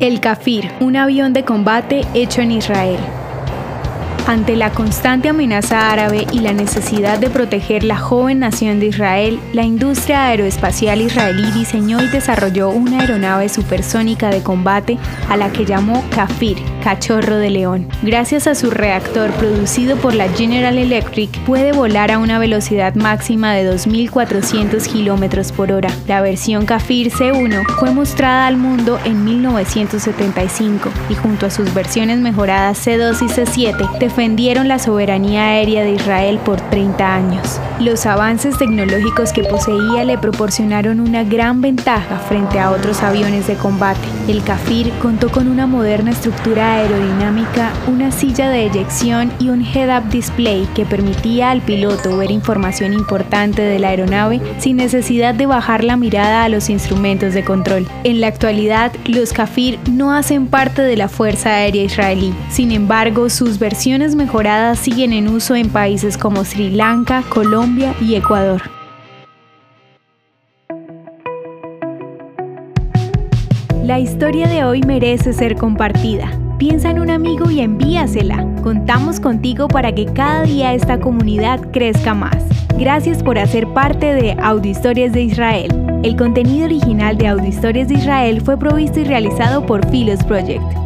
El Kafir, un avión de combate hecho en Israel. Ante la constante amenaza árabe y la necesidad de proteger la joven nación de Israel, la industria aeroespacial israelí diseñó y desarrolló una aeronave supersónica de combate a la que llamó Kafir, cachorro de león. Gracias a su reactor producido por la General Electric, puede volar a una velocidad máxima de 2.400 km por hora. La versión Kafir C1 fue mostrada al mundo en 1975 y junto a sus versiones mejoradas C2 y C7 defendieron la soberanía aérea de Israel por 30 años. Los avances tecnológicos que poseía le proporcionaron una gran ventaja frente a otros aviones de combate. El Kafir contó con una moderna estructura aerodinámica, una silla de eyección y un head-up display que permitía al piloto ver información importante de la aeronave sin necesidad de bajar la mirada a los instrumentos de control. En la actualidad, los Kafir no hacen parte de la Fuerza Aérea Israelí. Sin embargo, sus versiones mejoradas siguen en uso en países como Sri Lanka, Colombia y Ecuador. La historia de hoy merece ser compartida. Piensa en un amigo y envíasela. Contamos contigo para que cada día esta comunidad crezca más. Gracias por hacer parte de Audio Historias de Israel. El contenido original de Audio Historias de Israel fue provisto y realizado por Philos Project.